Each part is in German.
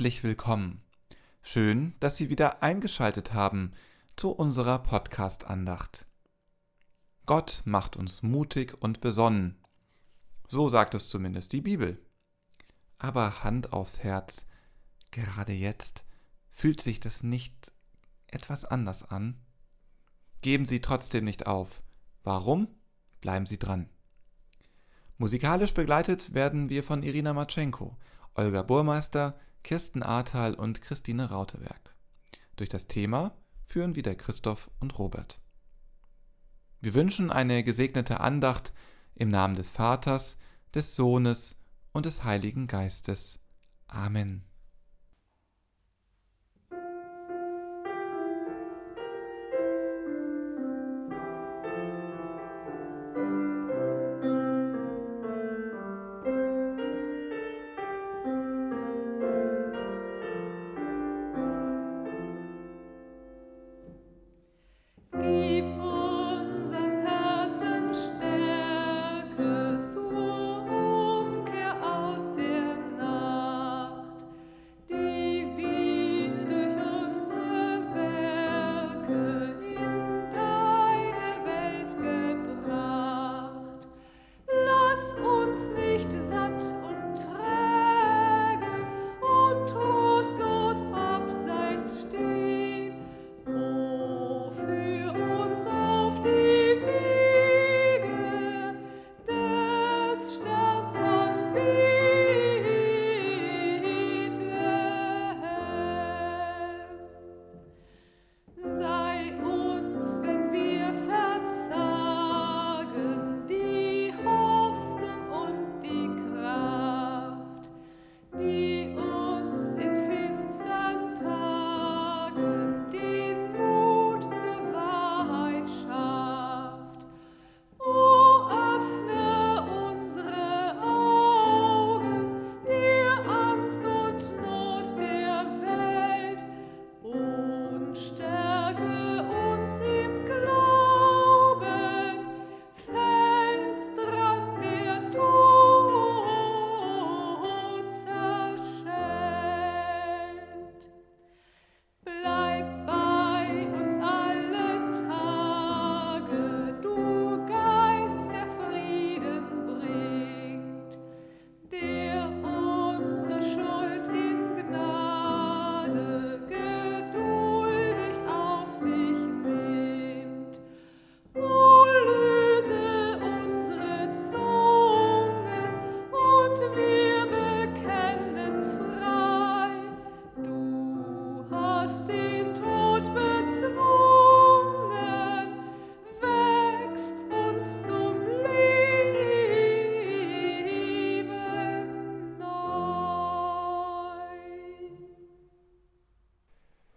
Herzlich willkommen. Schön, dass Sie wieder eingeschaltet haben zu unserer Podcast-Andacht. Gott macht uns mutig und besonnen. So sagt es zumindest die Bibel. Aber Hand aufs Herz, gerade jetzt fühlt sich das nicht etwas anders an? Geben Sie trotzdem nicht auf. Warum? Bleiben Sie dran. Musikalisch begleitet werden wir von Irina Matschenko, Olga Burmeister, Kirsten Ahrtal und Christine Rautewerk. Durch das Thema führen wieder Christoph und Robert. Wir wünschen eine gesegnete Andacht im Namen des Vaters, des Sohnes und des Heiligen Geistes. Amen.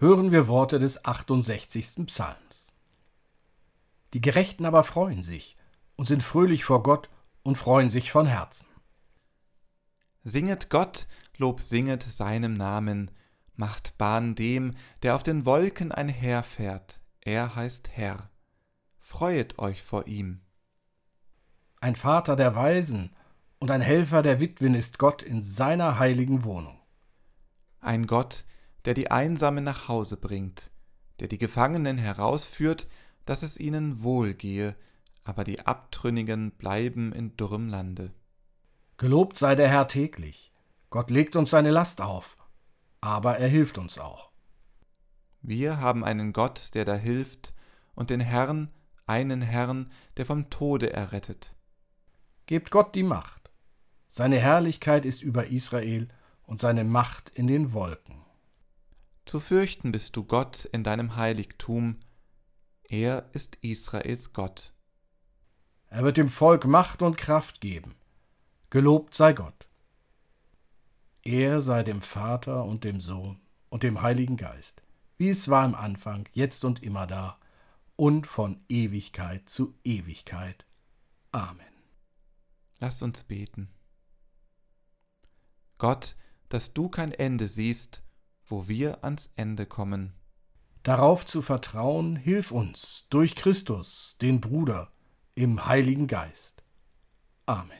Hören wir Worte des 68. Psalms. Die Gerechten aber freuen sich und sind fröhlich vor Gott und freuen sich von Herzen. Singet Gott, Lob singet seinem Namen, macht Bahn dem, der auf den Wolken einherfährt, er heißt Herr. Freuet euch vor ihm. Ein Vater der Weisen und ein Helfer der Witwen ist Gott in seiner heiligen Wohnung. Ein Gott, der die Einsamen nach Hause bringt, der die Gefangenen herausführt, dass es ihnen wohl gehe, aber die Abtrünnigen bleiben in dürrem Lande. Gelobt sei der Herr täglich. Gott legt uns seine Last auf, aber er hilft uns auch. Wir haben einen Gott, der da hilft, und den Herrn, einen Herrn, der vom Tode errettet. Gebt Gott die Macht. Seine Herrlichkeit ist über Israel und seine Macht in den Wolken. Zu fürchten bist du Gott in deinem Heiligtum, er ist Israels Gott. Er wird dem Volk Macht und Kraft geben. Gelobt sei Gott. Er sei dem Vater und dem Sohn und dem Heiligen Geist, wie es war im Anfang, jetzt und immer da, und von Ewigkeit zu Ewigkeit. Amen. Lasst uns beten. Gott, dass du kein Ende siehst, wo wir ans Ende kommen. Darauf zu vertrauen, hilf uns durch Christus, den Bruder, im Heiligen Geist. Amen.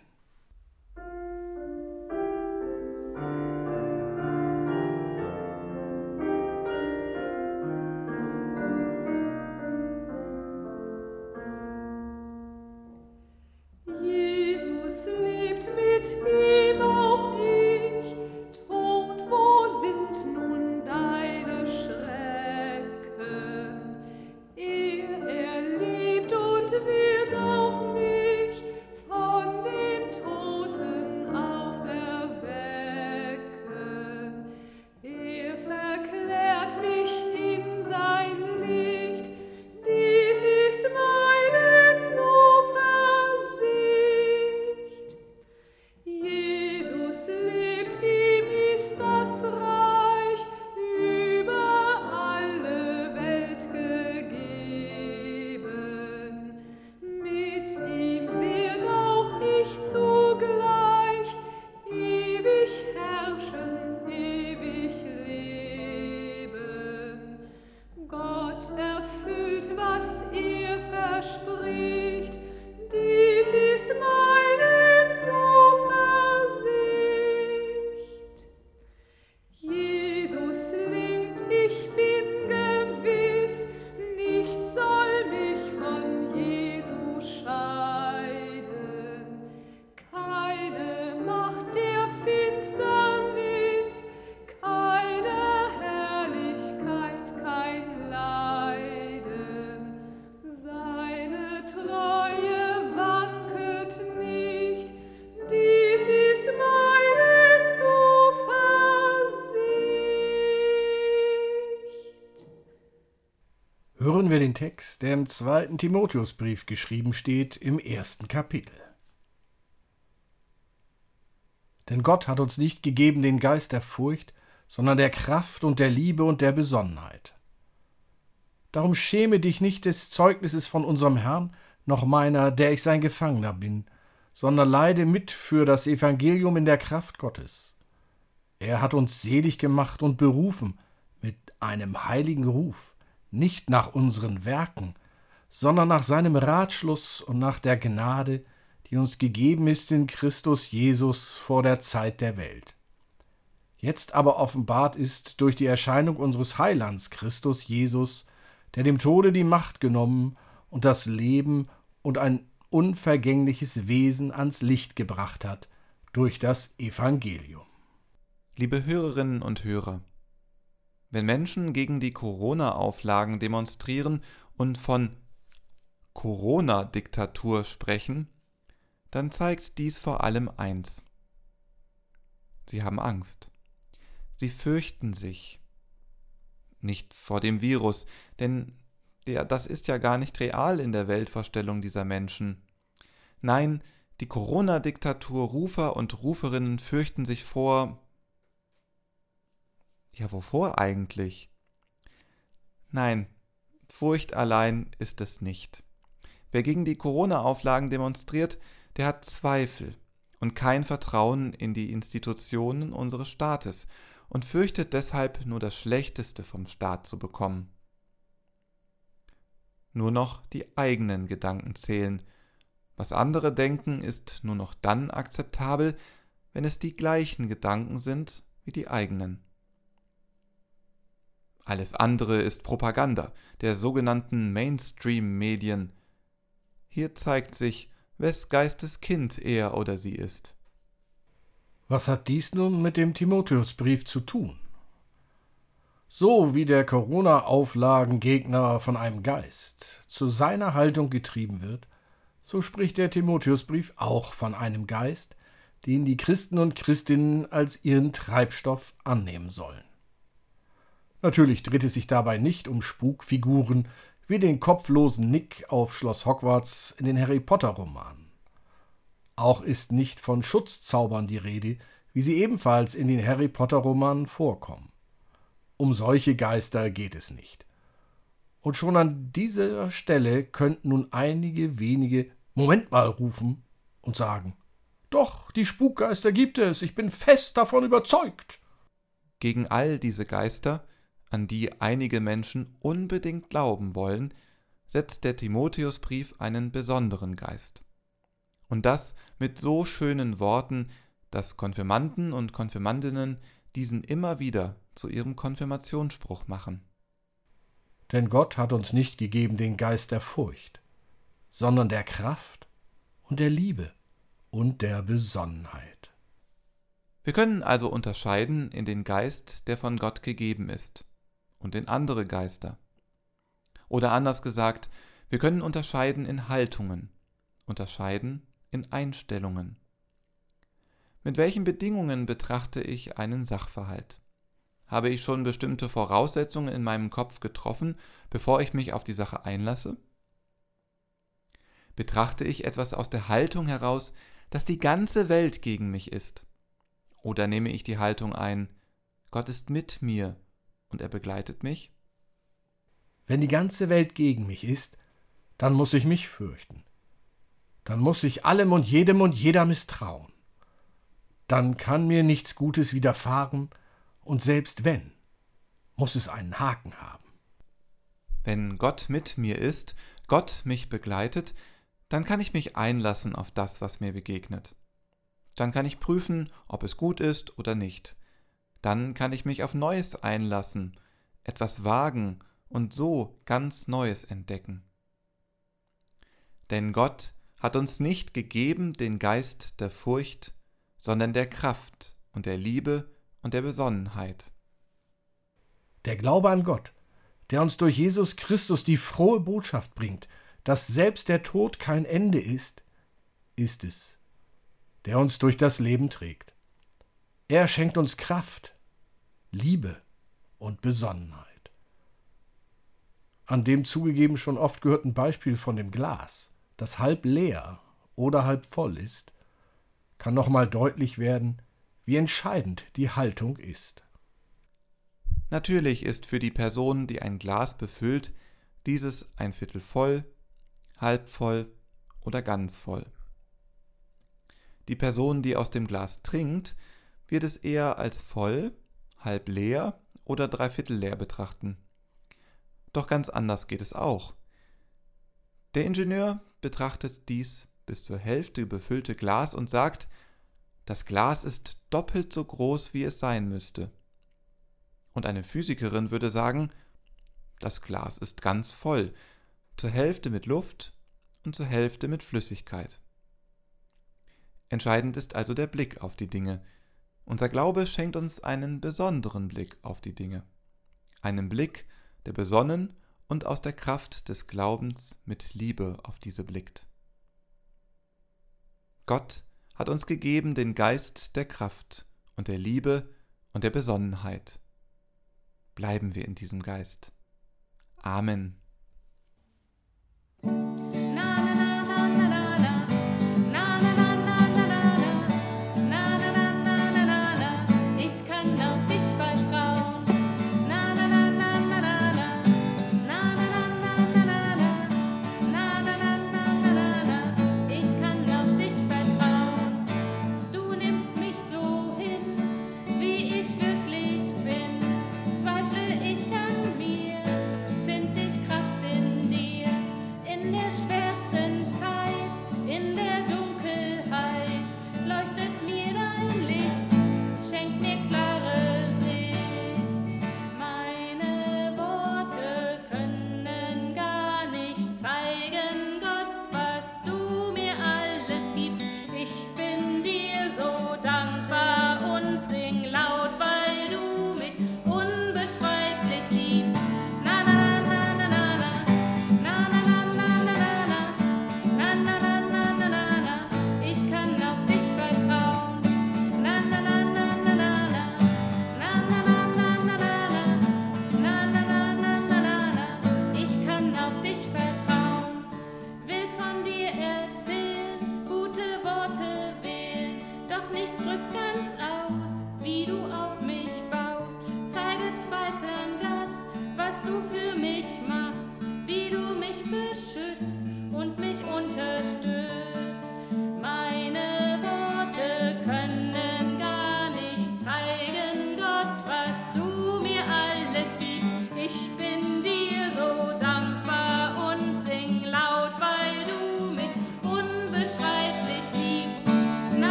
us wir den Text, der im zweiten Timotheusbrief geschrieben steht, im ersten Kapitel. Denn Gott hat uns nicht gegeben den Geist der Furcht, sondern der Kraft und der Liebe und der Besonnenheit. Darum schäme dich nicht des Zeugnisses von unserem Herrn, noch meiner, der ich sein Gefangener bin, sondern leide mit für das Evangelium in der Kraft Gottes. Er hat uns selig gemacht und berufen mit einem heiligen Ruf, nicht nach unseren Werken, sondern nach seinem Ratschluss und nach der Gnade, die uns gegeben ist in Christus Jesus vor der Zeit der Welt. Jetzt aber offenbart ist durch die Erscheinung unseres Heilands Christus Jesus, der dem Tode die Macht genommen und das Leben und ein unvergängliches Wesen ans Licht gebracht hat durch das Evangelium. Liebe Hörerinnen und Hörer, wenn Menschen gegen die Corona-Auflagen demonstrieren und von Corona-Diktatur sprechen, dann zeigt dies vor allem eins. Sie haben Angst. Sie fürchten sich. Nicht vor dem Virus, denn der, das ist ja gar nicht real in der Weltvorstellung dieser Menschen. Nein, die Corona-Diktatur Rufer und Ruferinnen fürchten sich vor. Ja, wovor eigentlich? Nein, Furcht allein ist es nicht. Wer gegen die Corona-Auflagen demonstriert, der hat Zweifel und kein Vertrauen in die Institutionen unseres Staates und fürchtet deshalb nur das Schlechteste vom Staat zu bekommen. Nur noch die eigenen Gedanken zählen. Was andere denken, ist nur noch dann akzeptabel, wenn es die gleichen Gedanken sind wie die eigenen. Alles andere ist Propaganda der sogenannten Mainstream-Medien. Hier zeigt sich, wes Geistes Kind er oder sie ist. Was hat dies nun mit dem Timotheusbrief zu tun? So wie der Corona-Auflagengegner von einem Geist zu seiner Haltung getrieben wird, so spricht der Timotheusbrief auch von einem Geist, den die Christen und Christinnen als ihren Treibstoff annehmen sollen. Natürlich dreht es sich dabei nicht um Spukfiguren wie den kopflosen Nick auf Schloss Hogwarts in den Harry Potter Romanen. Auch ist nicht von Schutzzaubern die Rede, wie sie ebenfalls in den Harry Potter Romanen vorkommen. Um solche Geister geht es nicht. Und schon an dieser Stelle könnten nun einige wenige Moment mal rufen und sagen Doch, die Spukgeister gibt es, ich bin fest davon überzeugt. Gegen all diese Geister, an die einige Menschen unbedingt glauben wollen, setzt der Timotheusbrief einen besonderen Geist. Und das mit so schönen Worten, dass Konfirmanden und Konfirmandinnen diesen immer wieder zu ihrem Konfirmationsspruch machen. Denn Gott hat uns nicht gegeben den Geist der Furcht, sondern der Kraft und der Liebe und der Besonnenheit. Wir können also unterscheiden in den Geist, der von Gott gegeben ist, und in andere Geister. Oder anders gesagt, wir können unterscheiden in Haltungen, unterscheiden in Einstellungen. Mit welchen Bedingungen betrachte ich einen Sachverhalt? Habe ich schon bestimmte Voraussetzungen in meinem Kopf getroffen, bevor ich mich auf die Sache einlasse? Betrachte ich etwas aus der Haltung heraus, dass die ganze Welt gegen mich ist? Oder nehme ich die Haltung ein, Gott ist mit mir und er begleitet mich? Wenn die ganze Welt gegen mich ist, dann muss ich mich fürchten. Dann muss ich allem und jedem und jeder misstrauen dann kann mir nichts Gutes widerfahren, und selbst wenn, muss es einen Haken haben. Wenn Gott mit mir ist, Gott mich begleitet, dann kann ich mich einlassen auf das, was mir begegnet. Dann kann ich prüfen, ob es gut ist oder nicht. Dann kann ich mich auf Neues einlassen, etwas wagen und so ganz Neues entdecken. Denn Gott hat uns nicht gegeben den Geist der Furcht, sondern der Kraft und der Liebe und der Besonnenheit. Der Glaube an Gott, der uns durch Jesus Christus die frohe Botschaft bringt, dass selbst der Tod kein Ende ist, ist es, der uns durch das Leben trägt. Er schenkt uns Kraft, Liebe und Besonnenheit. an dem zugegeben schon oft gehörten Beispiel von dem Glas, das halb leer oder halb voll ist, kann nochmal deutlich werden, wie entscheidend die Haltung ist. Natürlich ist für die Person, die ein Glas befüllt, dieses ein Viertel voll, halb voll oder ganz voll. Die Person, die aus dem Glas trinkt, wird es eher als voll, halb leer oder dreiviertel leer betrachten. Doch ganz anders geht es auch. Der Ingenieur betrachtet dies bis zur Hälfte befüllte Glas und sagt, das Glas ist doppelt so groß, wie es sein müsste. Und eine Physikerin würde sagen, das Glas ist ganz voll, zur Hälfte mit Luft und zur Hälfte mit Flüssigkeit. Entscheidend ist also der Blick auf die Dinge. Unser Glaube schenkt uns einen besonderen Blick auf die Dinge. Einen Blick, der besonnen und aus der Kraft des Glaubens mit Liebe auf diese blickt. Gott hat uns gegeben den Geist der Kraft und der Liebe und der Besonnenheit. Bleiben wir in diesem Geist. Amen.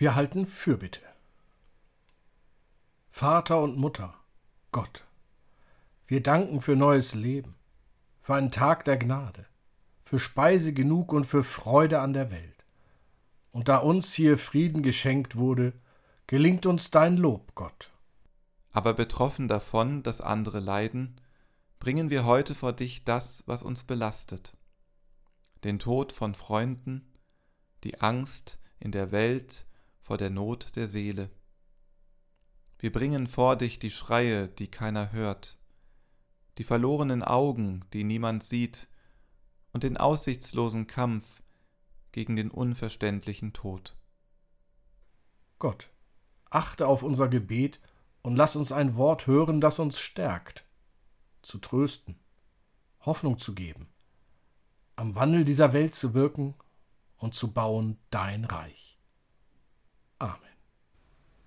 Wir halten Fürbitte. Vater und Mutter, Gott, wir danken für neues Leben, für einen Tag der Gnade, für Speise genug und für Freude an der Welt. Und da uns hier Frieden geschenkt wurde, gelingt uns dein Lob, Gott. Aber betroffen davon, dass andere leiden, bringen wir heute vor dich das, was uns belastet. Den Tod von Freunden, die Angst in der Welt, vor der Not der Seele. Wir bringen vor dich die Schreie, die keiner hört, die verlorenen Augen, die niemand sieht, und den aussichtslosen Kampf gegen den unverständlichen Tod. Gott, achte auf unser Gebet und lass uns ein Wort hören, das uns stärkt, zu trösten, Hoffnung zu geben, am Wandel dieser Welt zu wirken und zu bauen dein Reich.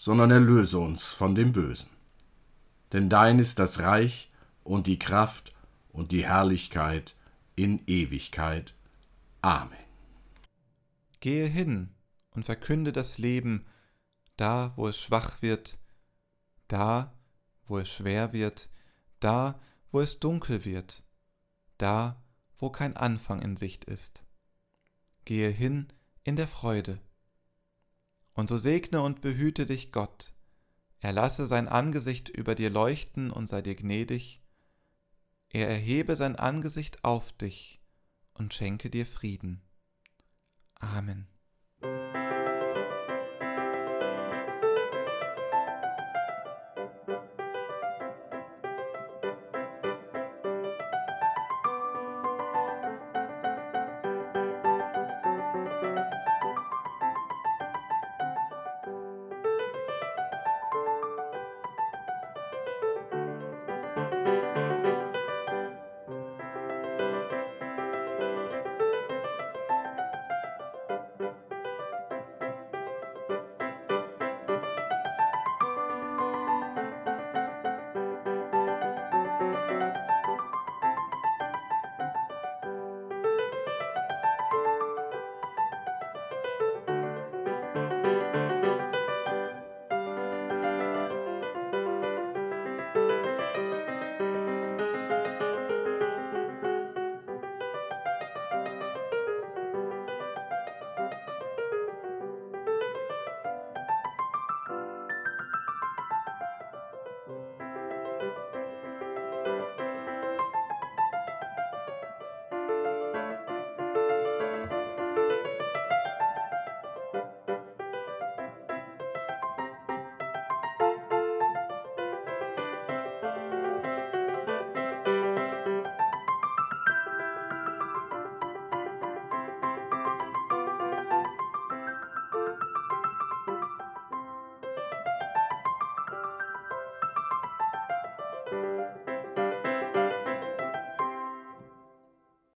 sondern erlöse uns von dem Bösen. Denn dein ist das Reich und die Kraft und die Herrlichkeit in Ewigkeit. Amen. Gehe hin und verkünde das Leben, da wo es schwach wird, da wo es schwer wird, da wo es dunkel wird, da wo kein Anfang in Sicht ist. Gehe hin in der Freude. Und so segne und behüte dich Gott, er lasse sein Angesicht über dir leuchten und sei dir gnädig, er erhebe sein Angesicht auf dich und schenke dir Frieden. Amen.